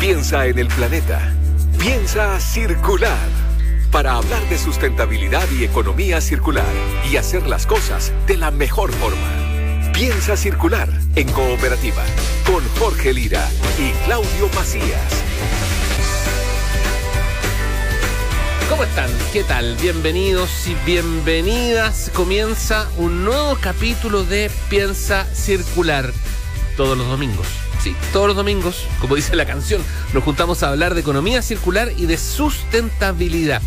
Piensa en el planeta. Piensa circular. Para hablar de sustentabilidad y economía circular y hacer las cosas de la mejor forma. Piensa circular en cooperativa con Jorge Lira y Claudio Macías. ¿Cómo están? ¿Qué tal? Bienvenidos y bienvenidas. Comienza un nuevo capítulo de Piensa Circular todos los domingos. Sí, todos los domingos, como dice la canción, nos juntamos a hablar de economía circular y de sustentabilidad.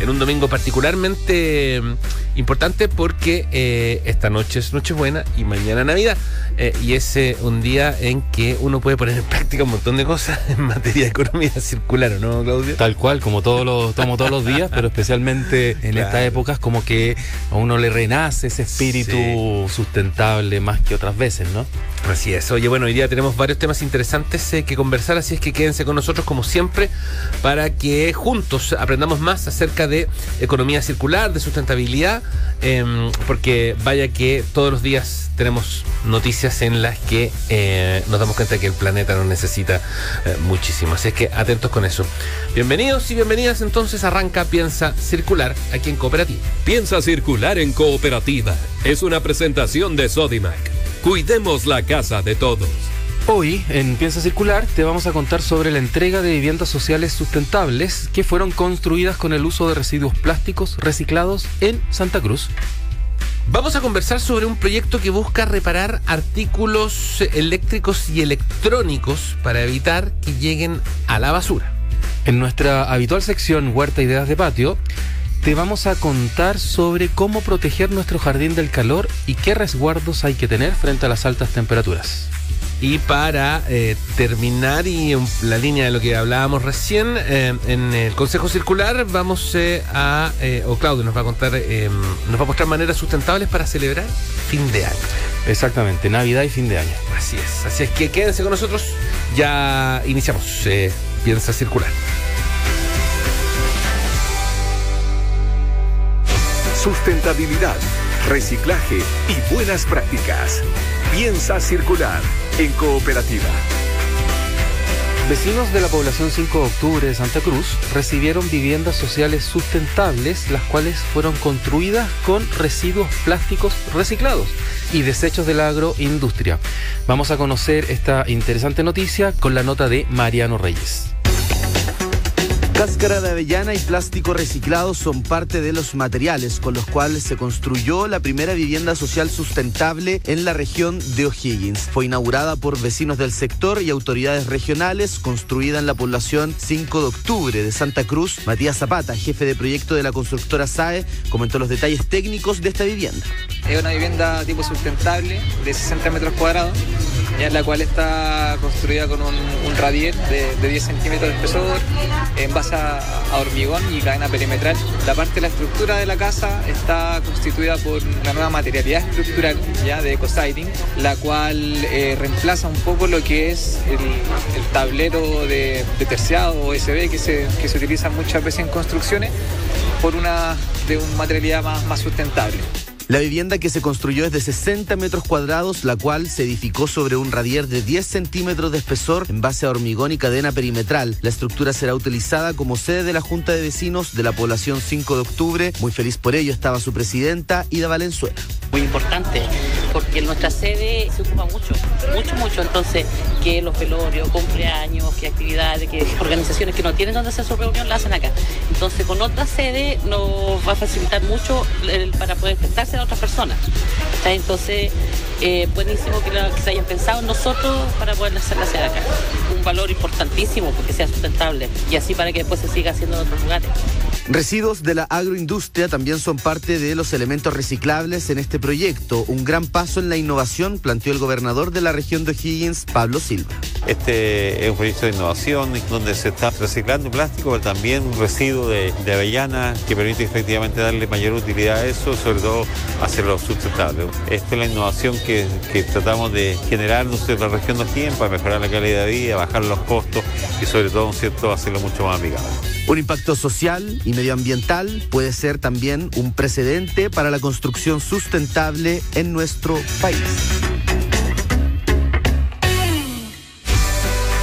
En un domingo particularmente mm, importante porque eh, esta noche es Nochebuena y mañana Navidad. Eh, y es eh, un día en que uno puede poner en práctica un montón de cosas en materia de economía circular, ¿no, Claudio? Tal cual, como todos los, tomo todos los días, pero especialmente en Claro. estas épocas como que a uno le renace ese espíritu Sí. sustentable más que otras veces, ¿no? Así es. Oye, bueno, hoy día tenemos varios temas interesantes eh, que conversar, así es que quédense con nosotros como siempre para que juntos aprendamos más acerca de economía circular, de sustentabilidad, em, porque vaya que todos los días tenemos noticias en las que eh, nos damos cuenta que el planeta nos necesita eh, muchísimo. Así es que atentos con eso. Bienvenidos y bienvenidas entonces arranca Piensa Circular aquí en Cooperativa. Piensa circular en cooperativa. Es una presentación de Sodimac. Cuidemos la casa de todos. Hoy en Piensa Circular te vamos a contar sobre la entrega de viviendas sociales sustentables que fueron construidas con el uso de residuos plásticos reciclados en Santa Cruz. Vamos a conversar sobre un proyecto que busca reparar artículos eléctricos y electrónicos para evitar que lleguen a la basura. En nuestra habitual sección Huerta Ideas de Patio, te vamos a contar sobre cómo proteger nuestro jardín del calor y qué resguardos hay que tener frente a las altas temperaturas. Y para eh, terminar y en la línea de lo que hablábamos recién, eh, en el Consejo Circular vamos eh, a, eh, o Claudio nos va a contar, eh, nos va a mostrar maneras sustentables para celebrar fin de año. Exactamente, Navidad y fin de año. Así es, así es que quédense con nosotros, ya iniciamos, eh, piensa circular. Sustentabilidad, reciclaje y buenas prácticas. Piensa circular en cooperativa. Vecinos de la población 5 de octubre de Santa Cruz recibieron viviendas sociales sustentables, las cuales fueron construidas con residuos plásticos reciclados y desechos de la agroindustria. Vamos a conocer esta interesante noticia con la nota de Mariano Reyes. Cáscara de avellana y plástico reciclado son parte de los materiales con los cuales se construyó la primera vivienda social sustentable en la región de O'Higgins. Fue inaugurada por vecinos del sector y autoridades regionales, construida en la población 5 de octubre de Santa Cruz. Matías Zapata, jefe de proyecto de la constructora SAE, comentó los detalles técnicos de esta vivienda. Es una vivienda tipo sustentable de 60 metros cuadrados, ya la cual está construida con un, un de, de 10 centímetros de espesor, en base a, hormigón y cadena perimetral. La parte de la estructura de la casa está constituida por una nueva materialidad estructural ya de ecosiding, la cual eh, reemplaza un poco lo que es el, tablero de, de terciado o SB que se, que se utiliza muchas veces en construcciones por una de una materialidad más, más sustentable. La vivienda que se construyó es de 60 metros cuadrados, la cual se edificó sobre un radier de 10 centímetros de espesor en base a hormigón y cadena perimetral. La estructura será utilizada como sede de la Junta de Vecinos de la población 5 de octubre. Muy feliz por ello estaba su presidenta, Ida Valenzuela. muy importante, porque nuestra sede se ocupa mucho, mucho, mucho. Entonces, que los velorios, cumpleaños, que actividades, que organizaciones que no tienen donde hacer su reunión la hacen acá. Entonces, con otra sede nos va a facilitar mucho para poder prestarse a otras personas. Entonces, eh, buenísimo que, que se hayan pensado en nosotros para poder hacer la sede acá. Un valor importantísimo porque sea sustentable y así para que después se siga haciendo en otros lugares. Residuos de la agroindustria también son parte de los elementos reciclables en este proyecto. Un gran paso en la innovación planteó el gobernador de la región de O'Higgins, Pablo Silva. Este es un proyecto de innovación donde se está reciclando plástico, pero también un residuo de, de avellana que permite efectivamente darle mayor utilidad a eso, sobre todo hacerlo sustentable. Esta es la innovación que, que tratamos de generar en la región de O'Higgins para mejorar la calidad de vida, bajar los costos y sobre todo, ¿no es cierto?, hacerlo mucho más amigable. Un impacto social y medioambiental puede ser también un precedente para la construcción sustentable en nuestro país.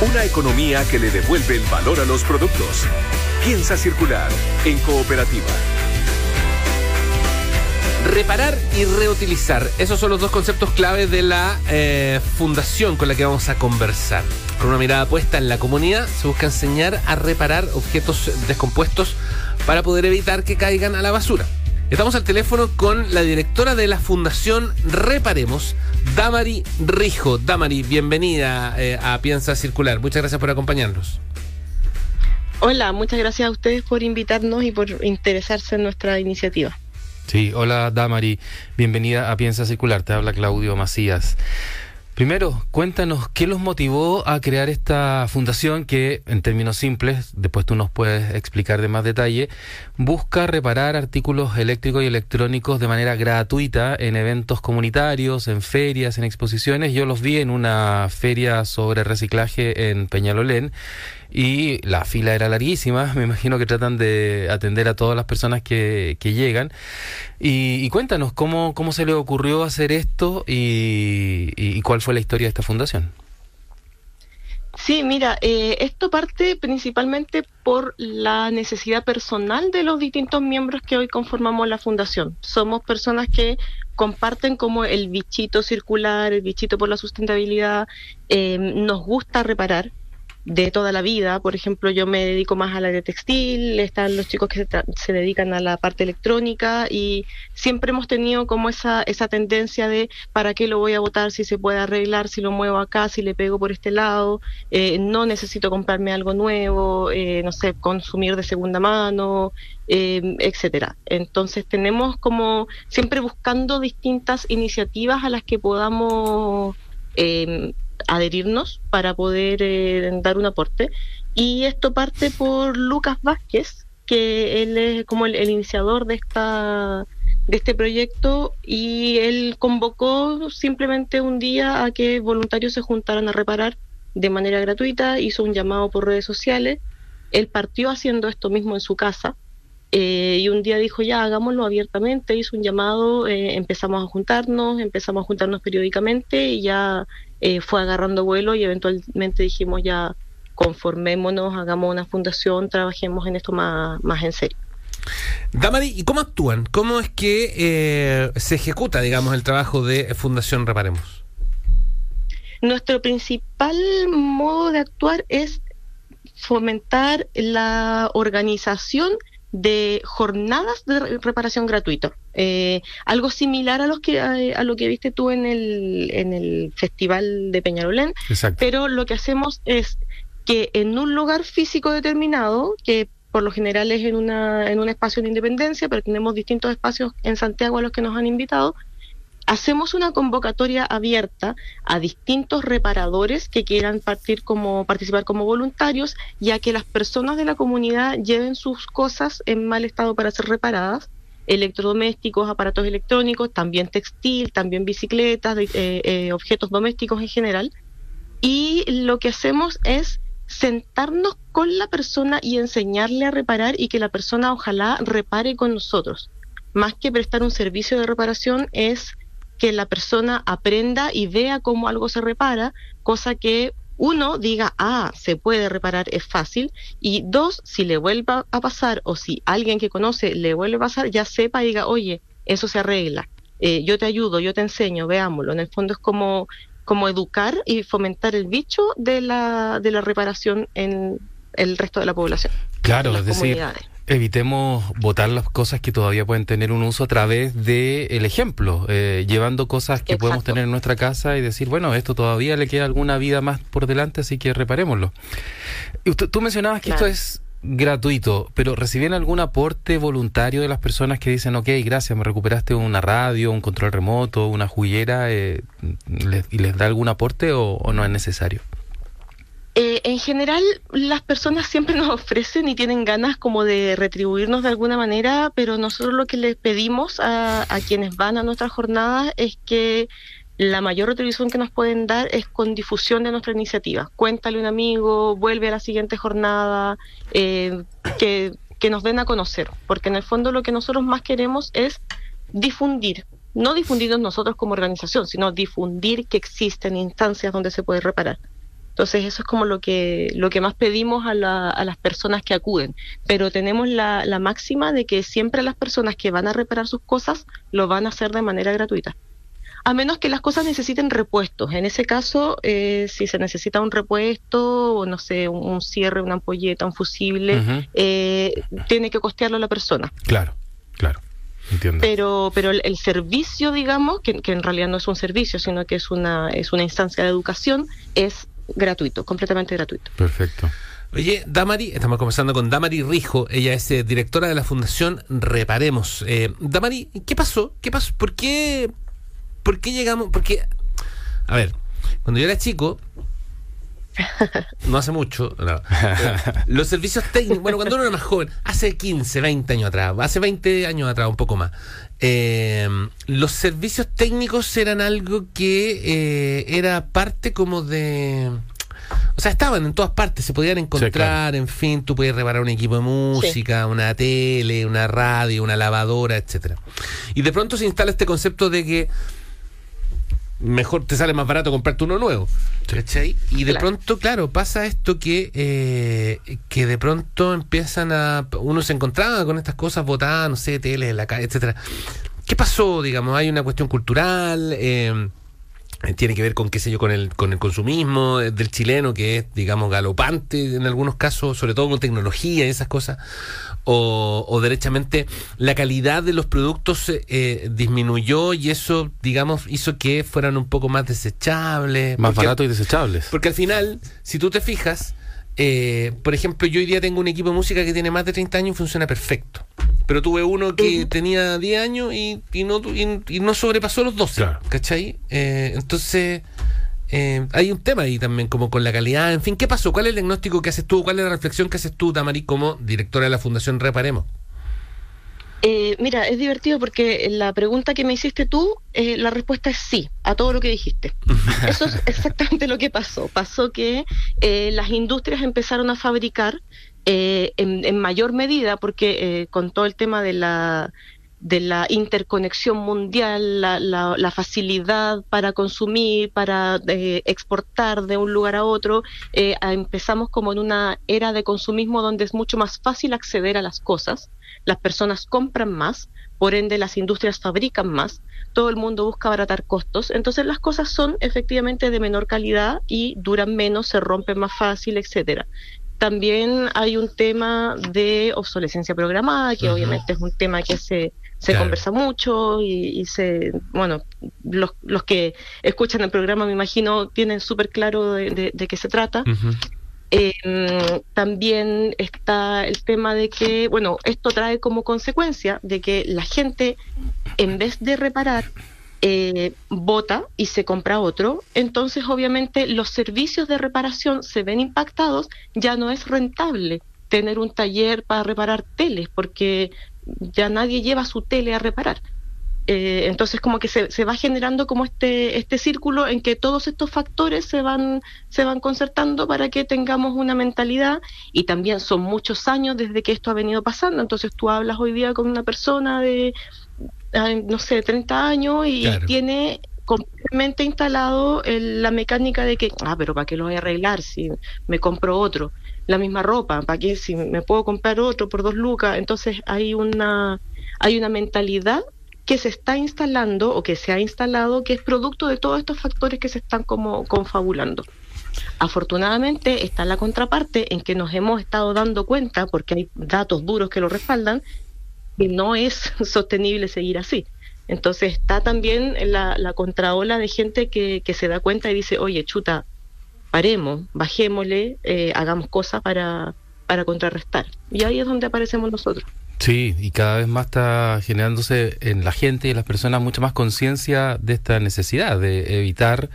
Una economía que le devuelve el valor a los productos. Piensa circular en cooperativa. Reparar y reutilizar. Esos son los dos conceptos clave de la eh, fundación con la que vamos a conversar. Con una mirada puesta en la comunidad, se busca enseñar a reparar objetos descompuestos para poder evitar que caigan a la basura. Estamos al teléfono con la directora de la Fundación Reparemos, Damari Rijo. Damari, bienvenida eh, a Piensa Circular. Muchas gracias por acompañarnos. Hola, muchas gracias a ustedes por invitarnos y por interesarse en nuestra iniciativa. Sí, hola Damari, bienvenida a Piensa Circular, te habla Claudio Macías. Primero, cuéntanos qué los motivó a crear esta fundación que, en términos simples, después tú nos puedes explicar de más detalle, busca reparar artículos eléctricos y electrónicos de manera gratuita en eventos comunitarios, en ferias, en exposiciones. Yo los vi en una feria sobre reciclaje en Peñalolén y la fila era larguísima. Me imagino que tratan de atender a todas las personas que, que llegan. Y, cuéntanos, ¿cómo, ¿cómo se le ocurrió hacer esto y, y cuál fue la historia de esta fundación? Sí, mira, eh, esto parte principalmente por la necesidad personal de los distintos miembros que hoy conformamos la fundación. Somos personas que comparten como el bichito circular, el bichito por la sustentabilidad, eh, nos gusta reparar, de toda la vida. Por ejemplo, yo me dedico más al área textil, están los chicos que se, dedican a la parte electrónica y siempre hemos tenido como esa, esa tendencia de para qué lo voy a votar si se puede arreglar, si lo muevo acá, si le pego por este lado, eh, no necesito comprarme algo nuevo, eh, no sé, consumir de segunda mano, eh, etcétera. Entonces tenemos como siempre buscando distintas iniciativas a las que podamos eh, adherirnos para poder eh, dar un aporte. Y esto parte por Lucas Vázquez, que él es como el, iniciador de esta de este proyecto y él convocó simplemente un día a que voluntarios se juntaran a reparar de manera gratuita, hizo un llamado por redes sociales, él partió haciendo esto mismo en su casa eh, y un día dijo ya hagámoslo abiertamente, hizo un llamado, eh, empezamos a juntarnos, empezamos a juntarnos periódicamente y ya eh, fue agarrando vuelo y eventualmente dijimos ya conformémonos, hagamos una fundación, trabajemos en esto más, más en serio. Damari, ¿y cómo actúan? ¿Cómo es que eh, se ejecuta, digamos, el trabajo de Fundación Reparemos? Nuestro principal modo de actuar es fomentar la organización de jornadas de reparación gratuito. Eh, algo similar a, los que, a, lo que viste tú en el, en el Festival de Peñarolén, pero lo que hacemos es que en un lugar físico determinado, que por lo general es en, una, en un espacio de independencia, pero tenemos distintos espacios en Santiago a los que nos han invitado, hacemos una convocatoria abierta a distintos reparadores que quieran partir como, participar como voluntarios, ya que las personas de la comunidad lleven sus cosas en mal estado para ser reparadas, electrodomésticos, aparatos electrónicos, también textil, también bicicletas, eh, eh, objetos domésticos en general. Y lo que hacemos es sentarnos con la persona y enseñarle a reparar y que la persona ojalá repare con nosotros. Más que prestar un servicio de reparación es que la persona aprenda y vea cómo algo se repara, cosa que uno diga, ah, se puede reparar, es fácil, y dos, si le vuelva a pasar o si alguien que conoce le vuelve a pasar, ya sepa y diga, oye, eso se arregla, eh, yo te ayudo, yo te enseño, veámoslo. En el fondo es como, como educar y fomentar el bicho de la, de la reparación en el resto de la población. Claro, es decir, evitemos votar las cosas que todavía pueden tener un uso a través de el ejemplo, eh, llevando cosas que podemos tener en nuestra casa y decir, bueno, esto todavía le queda alguna vida más por delante, así que reparémoslo. tú mencionabas que esto es gratuito, pero ¿reciben algún aporte voluntario de las personas que dicen, ok, gracias, me recuperaste una radio, un control remoto, una juguera, eh, y les da algún aporte o no es necesario? Eh, en general, las personas siempre nos ofrecen y tienen ganas como de retribuirnos de alguna manera, pero nosotros lo que les pedimos a, quienes van a nuestras jornadas es que la mayor retribución que nos pueden dar es con difusión de nuestra iniciativa. Cuéntale a un amigo, vuelve a la siguiente jornada, eh, que, que nos den a conocer, porque en el fondo lo que nosotros más queremos es difundir, no difundirnos nosotros como organización, sino difundir que existen instancias donde se puede reparar Entonces eso es como lo que, lo que más pedimos a, la, a las personas que acuden. Pero tenemos la, la máxima de que siempre las personas que van a reparar sus cosas lo van a hacer de manera gratuita a menos que las cosas necesiten repuestos. En ese caso, eh, si se necesita un repuesto, o no sé, un, cierre, una ampolleta, un fusible, eh, tiene que costearlo la persona. Claro, claro. Entiendo. Pero, pero el, servicio, digamos, que, en realidad no es un servicio, sino que es una, es una instancia de educación, es gratuito, completamente gratuito. Perfecto. Oye, Damari, estamos conversando con Damari Rijo, ella es eh, directora de la Fundación Reparemos. Damari, ¿qué pasó? ¿Qué pasó? ¿Por qué, ¿por qué llegamos? Porque, a ver, cuando yo era chico, no hace mucho, los servicios técnicos, bueno, cuando uno era más joven, hace 15, 20 años atrás, hace 20 años atrás, un poco más, eh, los servicios técnicos eran algo que eh, era parte como de... O sea, estaban en todas partes, se podían encontrar, en fin, tú podías reparar un equipo de música, una tele, una radio, una lavadora, etcétera. Y de pronto se instala este concepto de que mejor te sale más barato comprarte uno nuevo. ¿Cachai? Y de pronto, claro, pasa esto que, eh, que de pronto empiezan a. Uno se encontraba con estas cosas botadas, no sé, tele en la calle, etcétera. ¿Qué pasó? Digamos, hay una cuestión cultural. Eh, tiene que ver con qué sé yo con el con el consumismo del chileno que es digamos galopante en algunos casos sobre todo con tecnología y esas cosas o, derechamente la calidad de los productos eh, disminuyó y eso, digamos, hizo que fueran un poco más desechables. Más baratos y desechables. Porque al final, si tú te fijas, eh, por ejemplo, yo hoy día tengo un equipo de música que tiene más de 30 años y funciona perfecto. Pero tuve uno que tenía 10 años y, no, y, no sobrepasó los 12. ¿Cachai? Eh, entonces eh, hay un tema ahí también, como con la calidad. En fin, ¿qué pasó? ¿Cuál es el diagnóstico que haces tú? ¿Cuál es la reflexión que haces tú, Tamari, como directora de la Fundación Reparemos? Eh, mira, es divertido porque la pregunta que me hiciste tú, eh, la respuesta es sí a todo lo que dijiste. Eso es exactamente lo que pasó. Pasó que las industrias empezaron a fabricar en, mayor medida, porque con todo el tema de la de la interconexión mundial, la, la, facilidad para consumir, para eh, exportar de un lugar a otro, eh, empezamos como en una era de consumismo donde es mucho más fácil acceder a las cosas, las personas compran más, por ende las industrias fabrican más, todo el mundo busca abaratar costos, entonces las cosas son efectivamente de menor calidad y duran menos, se rompen más fácil, etcétera. También hay un tema de obsolescencia programada, que obviamente es un tema que se se conversa mucho y, se, bueno, los, los, que escuchan el programa me imagino tienen súper claro de, qué se trata. Em, también está el tema de que, bueno, esto trae como consecuencia de que la gente, en vez de reparar, eh, vota y se compra otro, entonces obviamente los servicios de reparación se ven impactados, ya no es rentable tener un taller para reparar teles, porque ya nadie lleva su tele a reparar. Eh, entonces como que se, se, va generando como este este círculo en que todos estos factores se van se van concertando para que tengamos una mentalidad y también son muchos años desde que esto ha venido pasando. Entonces tú hablas hoy día con una persona de no sé 30 años y tiene completamente instalado la mecánica de que ah pero para qué lo voy a arreglar si me compro otro la misma ropa, ¿para qué si me puedo comprar otro por dos lucas? Entonces hay una, hay una mentalidad que se está instalando o que se ha instalado que es producto de todos estos factores que se están como confabulando. Afortunadamente está la contraparte en que nos hemos estado dando cuenta, porque hay datos duros que lo respaldan, que no es sostenible seguir así. Entonces está también la, la contraola de gente que, que se da cuenta y dice, oye, chuta, paremos, bajémosle, eh, hagamos cosas para, para contrarrestar. Y ahí es donde aparecemos nosotros. Sí, y cada vez más está generándose en la gente y en las personas mucha más conciencia de esta necesidad de evitar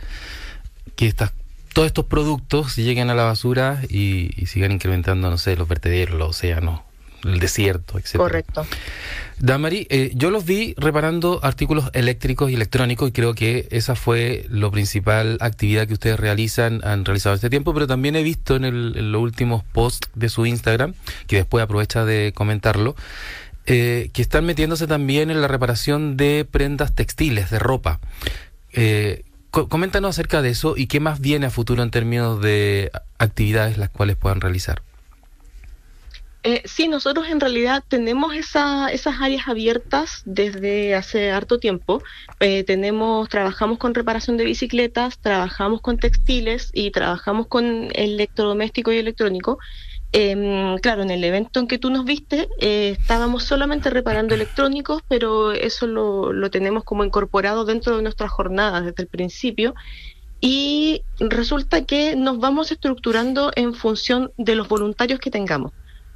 que estas todos estos productos lleguen a la basura y, y sigan incrementando, no sé, los vertederos, los océanos, el desierto, etc. Correcto. Damari, eh, yo los vi reparando artículos eléctricos y electrónicos y creo que esa fue la principal actividad que ustedes realizan, han realizado este tiempo, pero también he visto en, el, los últimos posts de su Instagram, que después aprovecha de comentarlo, eh, que están metiéndose también en la reparación de prendas textiles, de ropa. Eh, coméntanos acerca de eso y qué más viene a futuro en términos de actividades las cuales puedan realizar. Eh, sí, nosotros en realidad tenemos esa, esas áreas abiertas desde hace harto tiempo. Eh, tenemos, trabajamos con reparación de bicicletas, trabajamos con textiles y trabajamos con electrodoméstico y electrónico. Em, claro, en el evento en que tú nos viste eh, estábamos solamente reparando electrónicos, pero eso lo, lo tenemos como incorporado dentro de nuestras jornadas desde el principio. Y resulta que nos vamos estructurando en función de los voluntarios que tengamos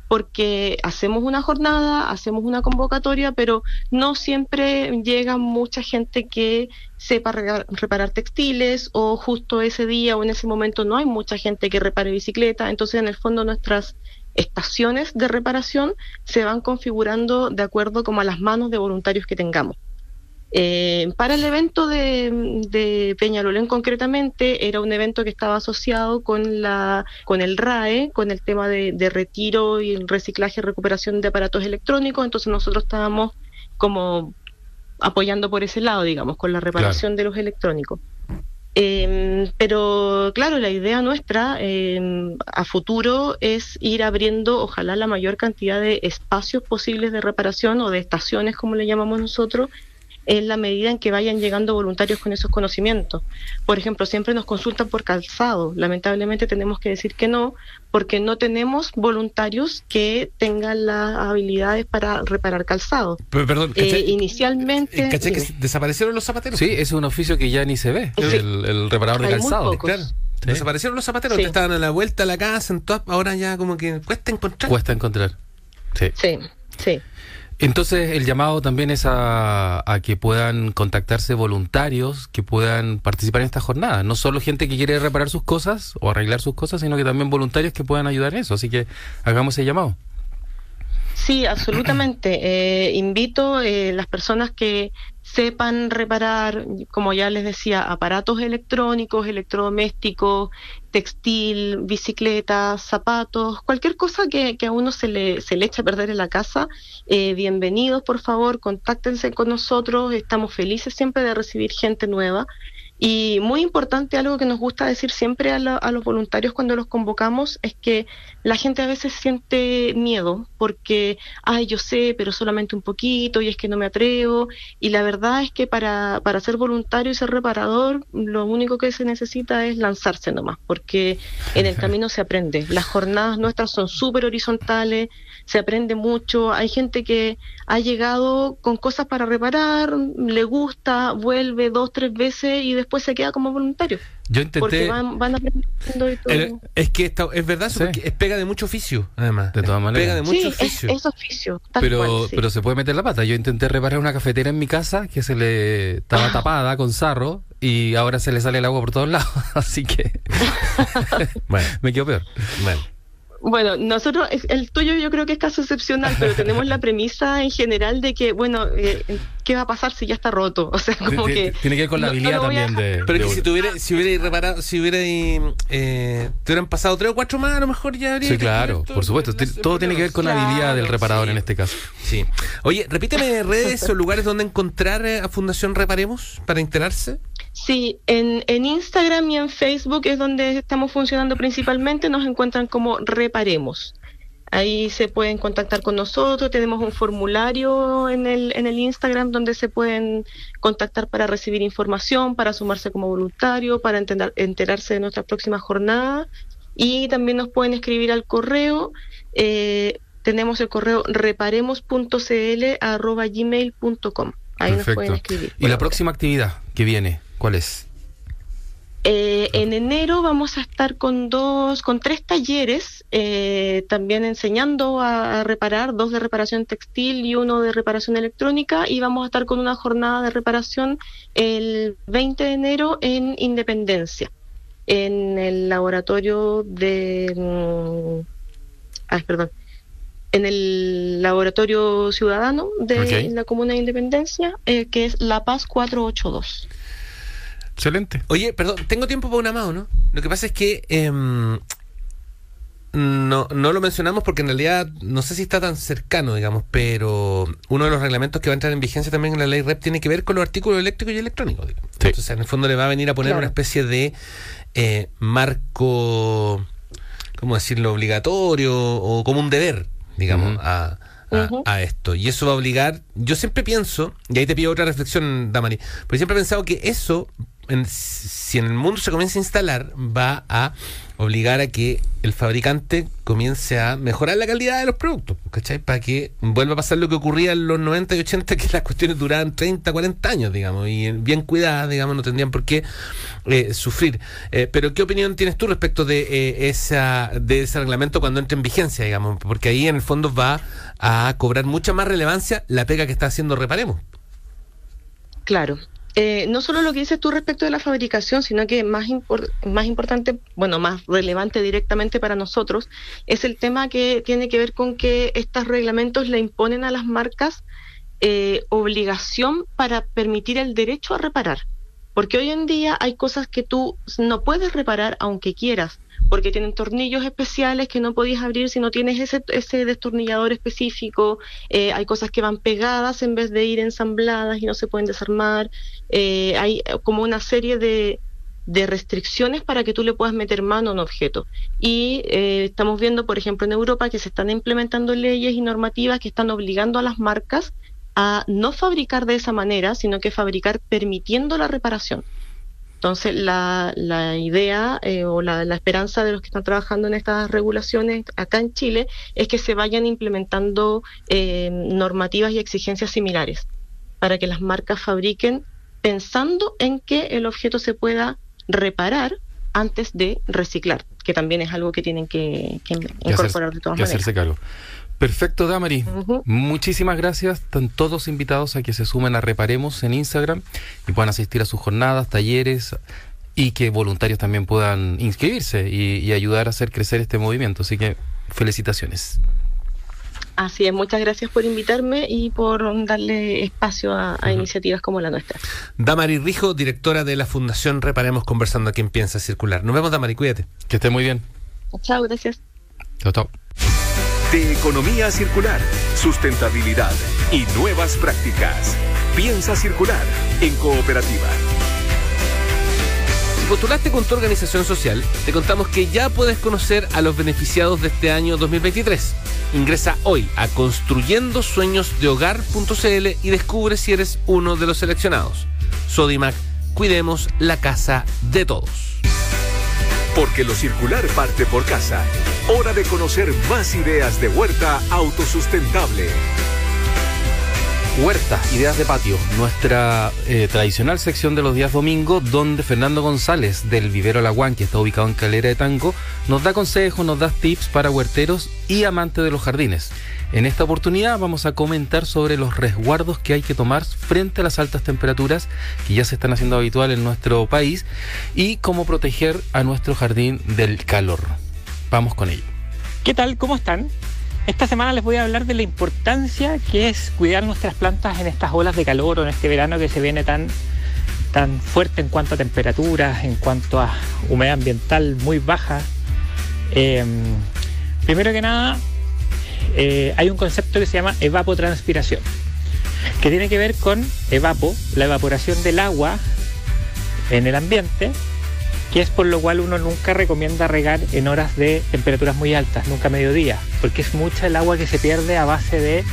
porque hacemos una jornada, hacemos una convocatoria, pero no siempre llega mucha gente que sepa reparar textiles o justo ese día o en ese momento no hay mucha gente que repare bicicleta. Entonces, en el fondo, nuestras estaciones de reparación se van configurando de acuerdo como a las manos de voluntarios que tengamos. Eh, para el evento de, Peñalolén concretamente, era un evento que estaba asociado con, la, con el RAE, con el tema de, retiro y reciclaje y recuperación de aparatos electrónicos, entonces nosotros estábamos como apoyando por ese lado, digamos, con la reparación de los electrónicos. Em, pero claro, la idea nuestra em, a futuro es ir abriendo, ojalá, la mayor cantidad de espacios posibles de reparación o de estaciones, como le llamamos nosotros, en la medida en que vayan llegando voluntarios con esos conocimientos. Por ejemplo, siempre nos consultan por calzado. Lamentablemente tenemos que decir que no, porque no tenemos voluntarios que tengan las habilidades para reparar calzado. Pero, perdón, eh, inicialmente... ¿Caché que desaparecieron los zapateros? Sí, es un oficio que ya ni se ve, el, reparador de calzado. Desaparecieron los zapateros, estaban a la vuelta a la casa, en ahora ya como que cuesta encontrar. Cuesta encontrar. Sí, sí. sí. Entonces el llamado también es a, que puedan contactarse voluntarios que puedan participar en esta jornada. No solo gente que quiere reparar sus cosas o arreglar sus cosas, sino que también voluntarios que puedan ayudar en eso. Así que hagamos el llamado. Sí, absolutamente. Eh, invito a eh, las personas que sepan reparar, como ya les decía, aparatos electrónicos, electrodomésticos, textil, bicicletas, zapatos, cualquier cosa que, a uno se le, se le eche a perder en la casa, eh, bienvenidos, por favor, contáctense con nosotros, estamos felices siempre de recibir gente nueva. Y muy importante, algo que nos gusta decir siempre a, los voluntarios cuando los convocamos, es que la gente a veces siente miedo porque, ay, yo sé, pero solamente un poquito y es que no me atrevo. Y la verdad es que para, para ser voluntario y ser reparador, lo único que se necesita es lanzarse nomás, porque en el camino se aprende. Las jornadas nuestras son súper horizontales, se aprende mucho. Hay gente que ha llegado con cosas para reparar, le gusta, vuelve dos, tres veces y después se queda como voluntario. Yo intenté. Porque van, aprendiendo y todo. es que es verdad, es pega de mucho oficio, además. De todas maneras. Pega de mucho oficio. Es, oficio. pero, pero se puede meter la pata. Yo intenté reparar una cafetera en mi casa que se le estaba ah. tapada con sarro y ahora se le sale el agua por todos lados. Así que. bueno, me quedo peor. Bueno. Bueno, nosotros, el tuyo yo creo que es caso excepcional, pero tenemos la premisa en general de que, bueno, eh, ¿qué va a pasar si ya está roto? O sea, como que... Tiene que ver con la habilidad también de... Pero que si tuviera, si hubiera reparado, si hubiera, eh, te hubieran pasado tres o cuatro más, a lo mejor ya habría... Sí, claro, por supuesto. todo tiene que ver con la habilidad del reparador en este caso. Sí. Oye, repíteme redes o lugares donde encontrar eh, a Fundación Reparemos para enterarse. Sí, en, en, Instagram y en Facebook es donde estamos funcionando principalmente, nos encuentran como Reparemos. Ahí se pueden contactar con nosotros, tenemos un formulario en el, en el Instagram donde se pueden contactar para recibir información, para sumarse como voluntario, para entender, enterarse de nuestras próximas jornadas y también nos pueden escribir al correo. Eh, tenemos el correo reparemos.cl@gmail.com. Ahí nos pueden escribir. ¿Y la próxima actividad que viene? ¿Cuál es? Eh, en enero vamos a estar con dos, con tres talleres, eh, también enseñando a, reparar, dos de reparación textil y uno de reparación electrónica, y vamos a estar con una jornada de reparación el 20 de enero en Independencia, en el laboratorio de, ah, perdón, en el laboratorio ciudadano de la Comuna de Independencia, eh, que es La Paz 482. Excelente. Oye, perdón, tengo tiempo para una más, ¿no? Lo que pasa es que em, no, no lo mencionamos porque en realidad no sé si está tan cercano, digamos, pero uno de los reglamentos que va a entrar en vigencia también en la ley REP tiene que ver con los artículos eléctricos y electrónicos. Entonces, en el fondo le va a venir a poner una especie de eh, marco, ¿cómo decirlo?, obligatorio o como un deber, digamos, a, a, esto. Y eso va a obligar, yo siempre pienso, y ahí te pido otra reflexión, Damari, porque siempre he pensado que eso si en el mundo se comienza a instalar, va a obligar a que el fabricante comience a mejorar la calidad de los productos, ¿cachai? Para que vuelva a pasar lo que ocurría en los 90 y 80, que las cuestiones duraban 30, 40 años, digamos, y bien cuidadas, digamos, no tendrían por qué eh, sufrir. Eh, pero, ¿qué opinión tienes tú respecto de, eh, de ese reglamento cuando entre en vigencia, digamos? Porque ahí en el fondo va a cobrar mucha más relevancia la pega que está haciendo Reparemos. Claro, eh, no solo lo que dices tú respecto de la fabricación, sino que más, más importante, bueno, más relevante directamente para nosotros, es el tema que tiene que ver con que estos reglamentos le imponen a las marcas eh, obligación para permitir el derecho a reparar. Porque hoy en día hay cosas que tú no puedes reparar aunque quieras porque tienen tornillos especiales que no podías abrir si no tienes ese, ese destornillador específico, eh, hay cosas que van pegadas en vez de ir ensambladas y no se pueden desarmar, eh, hay como una serie de, de restricciones para que tú le puedas meter mano a un objeto. Y eh, estamos viendo, por ejemplo, en Europa que se están implementando leyes y normativas que están obligando a las marcas a no fabricar de esa manera, sino que fabricar permitiendo la reparación. Entonces, la, la idea eh, o la, la, esperanza de los que están trabajando en estas regulaciones acá en Chile es que se vayan implementando eh, normativas y exigencias similares para que las marcas fabriquen pensando en que el objeto se pueda reparar antes de reciclar, que también es algo que tienen que, incorporar de todas maneras. Hacerse Perfecto, Damari. Muchísimas gracias. Están todos invitados a que se sumen a Reparemos en Instagram y puedan asistir a sus jornadas, talleres y que voluntarios también puedan inscribirse y, ayudar a hacer crecer este movimiento. Así que felicitaciones. Así es, muchas gracias por invitarme y por darle espacio a, iniciativas como la nuestra. Damari Rijo, directora de la Fundación Reparemos, conversando aquí en Piensa Circular. Nos vemos, Damari, cuídate. Que esté muy bien. Chao, gracias. Chao, chao de economía circular, sustentabilidad y nuevas prácticas. Piensa circular en cooperativa. Si postulaste con tu organización social, te contamos que ya puedes conocer a los beneficiados de este año 2023. Ingresa hoy a construyendosueñosdehogar.cl y descubre si eres uno de los seleccionados. Sodimac, cuidemos la casa de todos. Porque lo circular parte por casa. Hora de conocer más ideas de huerta autosustentable. Huerta, ideas de patio, nuestra eh, tradicional sección de los días domingo, donde Fernando González del Vivero Laguán, que está ubicado en Calera de Tango, nos da consejos, nos da tips para huerteros y amantes de los jardines. En esta oportunidad vamos a comentar sobre los resguardos que hay que tomar frente a las altas temperaturas que ya se están haciendo habitual en nuestro país y cómo proteger a nuestro jardín del calor. Vamos con ello. ¿Qué tal? ¿Cómo están? Esta semana les voy a hablar de la importancia que es cuidar nuestras plantas en estas olas de calor o en este verano que se viene tan, tan fuerte en cuanto a temperaturas, en cuanto a humedad ambiental muy baja. Em, primero que nada, eh, hay un concepto que se llama evapotranspiración, que tiene que ver con evapo, la evaporación del agua en el ambiente, que es por lo cual uno nunca recomienda regar en horas de temperaturas muy altas, nunca mediodía, porque es mucha el agua que se pierde a base de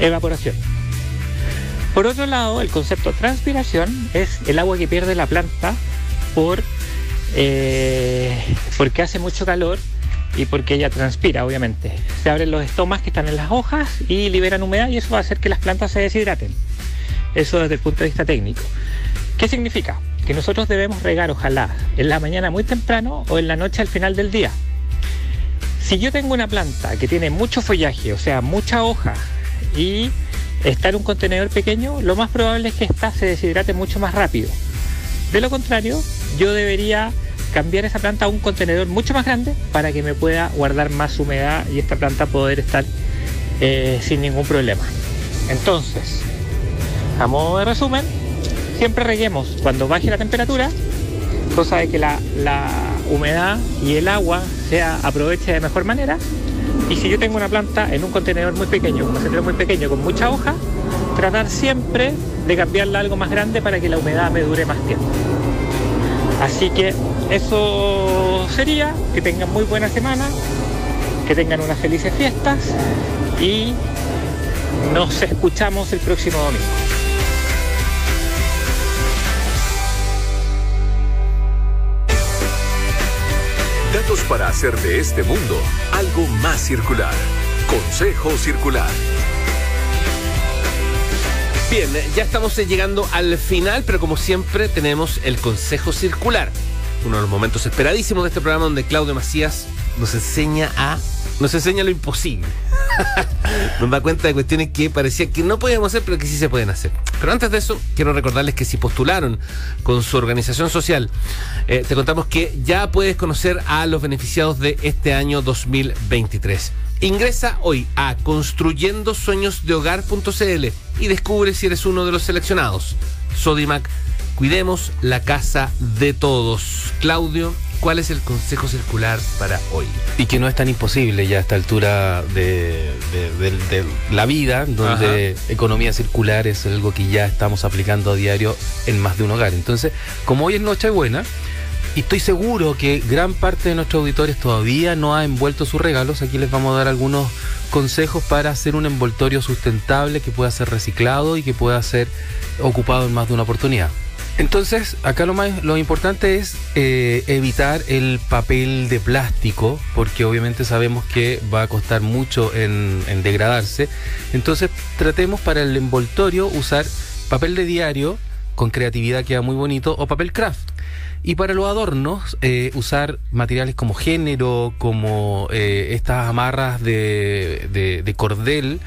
evaporación. Por otro lado, el concepto transpiración es el agua que pierde la planta por, eh, porque hace mucho calor y porque ella transpira, obviamente. Se abren los estomas que están en las hojas y liberan humedad y eso va a hacer que las plantas se deshidraten. Eso desde el punto de vista técnico. ¿Qué significa? Que nosotros debemos regar, ojalá, en la mañana muy temprano o en la noche al final del día. Si yo tengo una planta que tiene mucho follaje, o sea, mucha hoja, y está en un contenedor pequeño, lo más probable es que ésta se deshidrate mucho más rápido. De lo contrario, yo debería cambiar esa planta a un contenedor mucho más grande para que me pueda guardar más humedad y esta planta poder estar eh, sin ningún problema. Entonces, a modo de resumen, siempre reguemos cuando baje la temperatura, cosa de que la, humedad y el agua se aproveche de mejor manera. Y si yo tengo una planta en un contenedor muy pequeño, un contenedor muy pequeño con mucha hoja, tratar siempre de cambiarla a algo más grande para que la humedad me dure más tiempo. Así que eso sería, que tengan muy buena semana, que tengan unas felices fiestas y nos escuchamos el próximo domingo. Datos para hacer de este mundo algo más circular. Consejo Circular. Bien, ya estamos llegando al final, pero como siempre tenemos el Consejo Circular. Uno de los momentos esperadísimos de este programa donde Claudio Macías nos enseña a nos enseña lo imposible. nos da cuenta de cuestiones que parecía que no podíamos hacer, pero que sí se pueden hacer. Pero antes de eso, quiero recordarles que si postularon con su organización social, eh, te contamos que ya puedes conocer a los beneficiados de este año 2023. Ingresa hoy a construyendosueñosdehogar.cl y descubre si eres uno de los seleccionados. Sodimac, cuidemos la casa de todos. Claudio, ¿cuál es el consejo circular para hoy? Y que no es tan imposible ya a esta altura de, de- de- de la vida, donde economía circular es algo que ya estamos aplicando a diario en más de un hogar. Entonces, como hoy es Nochebuena, y estoy seguro que gran parte de nuestros auditores todavía no ha envuelto sus regalos, aquí les vamos a dar algunos consejos para hacer un envoltorio sustentable que pueda ser reciclado y que pueda ser ocupado en más de una oportunidad. Entonces, acá lo más lo importante es eh, evitar el papel de plástico, porque obviamente sabemos que va a costar mucho en, degradarse. Entonces, tratemos para el envoltorio usar papel de diario, con creatividad queda muy bonito, o papel craft. Y para los adornos, eh, usar materiales como género, como eh, estas amarras de cordel,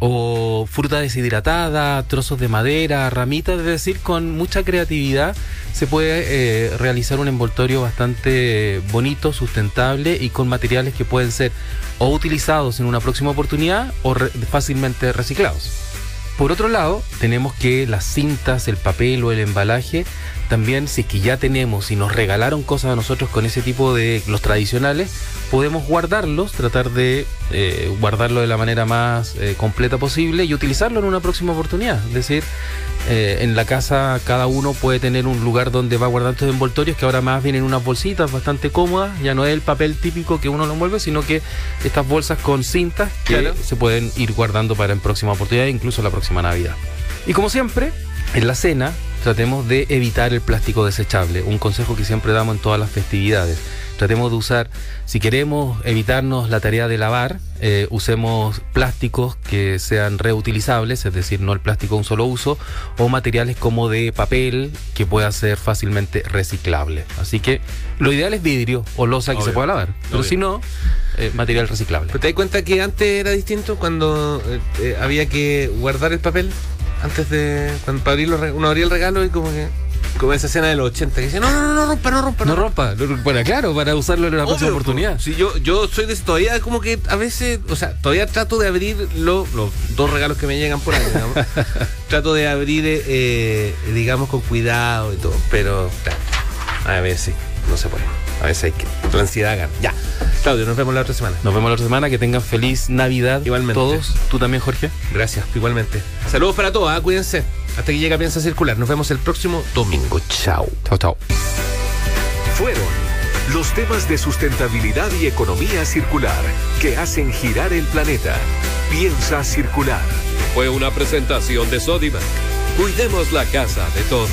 o fruta deshidratada, trozos de madera, ramitas, es decir, con mucha creatividad se puede eh, realizar un envoltorio bastante bonito, sustentable y con materiales que pueden ser o utilizados en una próxima oportunidad o re- fácilmente reciclados. Por otro lado, tenemos que las cintas, el papel o el embalaje, también si es que ya tenemos y nos regalaron cosas a nosotros con ese tipo de los tradicionales, podemos guardarlos, tratar de eh, guardarlo de la manera más eh, completa posible y utilizarlo en una próxima oportunidad. Es decir, eh, en la casa cada uno puede tener un lugar donde va a guardar estos envoltorios que ahora más vienen unas bolsitas bastante cómodas, ya no es el papel típico que uno lo envuelve, sino que estas bolsas con cintas que Claro. se pueden ir guardando para en próxima oportunidad, incluso la próxima Navidad. Y como siempre, en la cena tratemos de evitar el plástico desechable, un consejo que siempre damos en todas las festividades. Tratemos de usar, si queremos evitarnos la tarea de lavar, eh, usemos plásticos que sean reutilizables, es decir, no el plástico de un solo uso, o materiales como de papel que pueda ser fácilmente reciclable. Así que lo ideal es vidrio o losa que se pueda lavar, pero Obvio. si no, eh, material reciclable. ¿Pero te das cuenta que antes era distinto cuando eh, había que guardar el papel antes de cuando para abrirlo, uno abría el regalo y como que como esa escena de los 80 que dice no no no no rompa no rompa No rompa, no- bueno, claro, para usarlo en próxima Obvio, oportunidad. po. Sí, yo, yo soy de todavía como que a veces, o sea, todavía trato de abrir lo- los dos regalos que me llegan por año, digamos. trato de abrir, eh, digamos, con cuidado y todo, pero claro, a veces no se puede. A veces hay que. La ansiedad gana. Ya. Claudio, nos vemos la otra semana. Nos vemos la otra semana, que tengan feliz Navidad. Igualmente. Todos, tú también, Jorge. Gracias, igualmente. Saludos para todos, ¿ah? cuídense. Hasta que llega Piensa Circular. Nos vemos el próximo domingo. Chao. Chao, chao. Fueron los temas de sustentabilidad y economía circular que hacen girar el planeta. Piensa circular. Fue una presentación de Sodimac. Cuidemos la casa de todos.